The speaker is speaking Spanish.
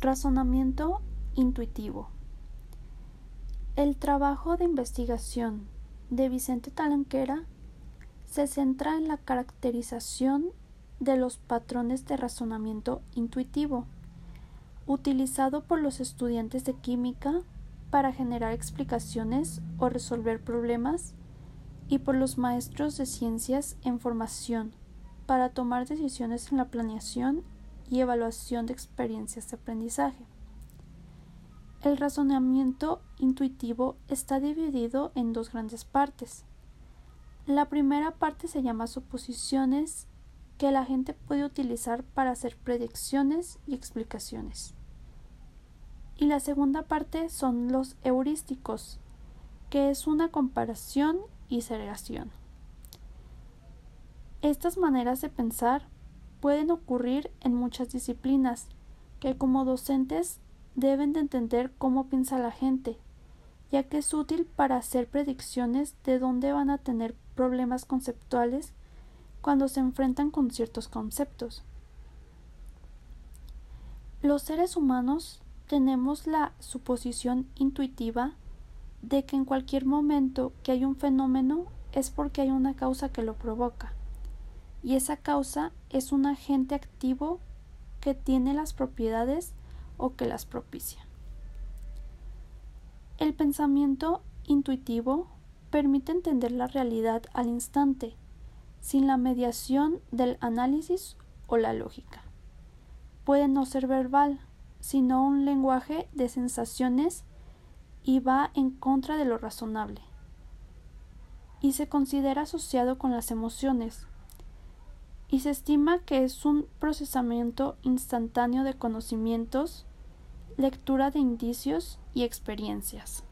Razonamiento intuitivo. El trabajo de investigación de Vicente Talanquera se centra en la caracterización de los patrones de razonamiento intuitivo utilizado por los estudiantes de química para generar explicaciones o resolver problemas y por los maestros de ciencias en formación para tomar decisiones en la planeación y evaluación de experiencias de aprendizaje. El razonamiento intuitivo está dividido en dos grandes partes. La primera parte se llama suposiciones que la gente puede utilizar para hacer predicciones y explicaciones. Y la segunda parte son los heurísticos, que es una comparación y segregación. Estas maneras de pensar pueden ocurrir en muchas disciplinas, que como docentes deben de entender cómo piensa la gente, ya que es útil para hacer predicciones de dónde van a tener problemas conceptuales cuando se enfrentan con ciertos conceptos. Los seres humanos tenemos la suposición intuitiva de que en cualquier momento que hay un fenómeno es porque hay una causa que lo provoca, y esa causa es un agente activo que tiene las propiedades o que las propicia. El pensamiento intuitivo permite entender la realidad al instante, sin la mediación del análisis o la lógica. Puede no ser verbal, sino un lenguaje de sensaciones y va en contra de lo razonable. Y se considera asociado con las emociones. Y se estima que es un procesamiento instantáneo de conocimientos, lectura de indicios y experiencias.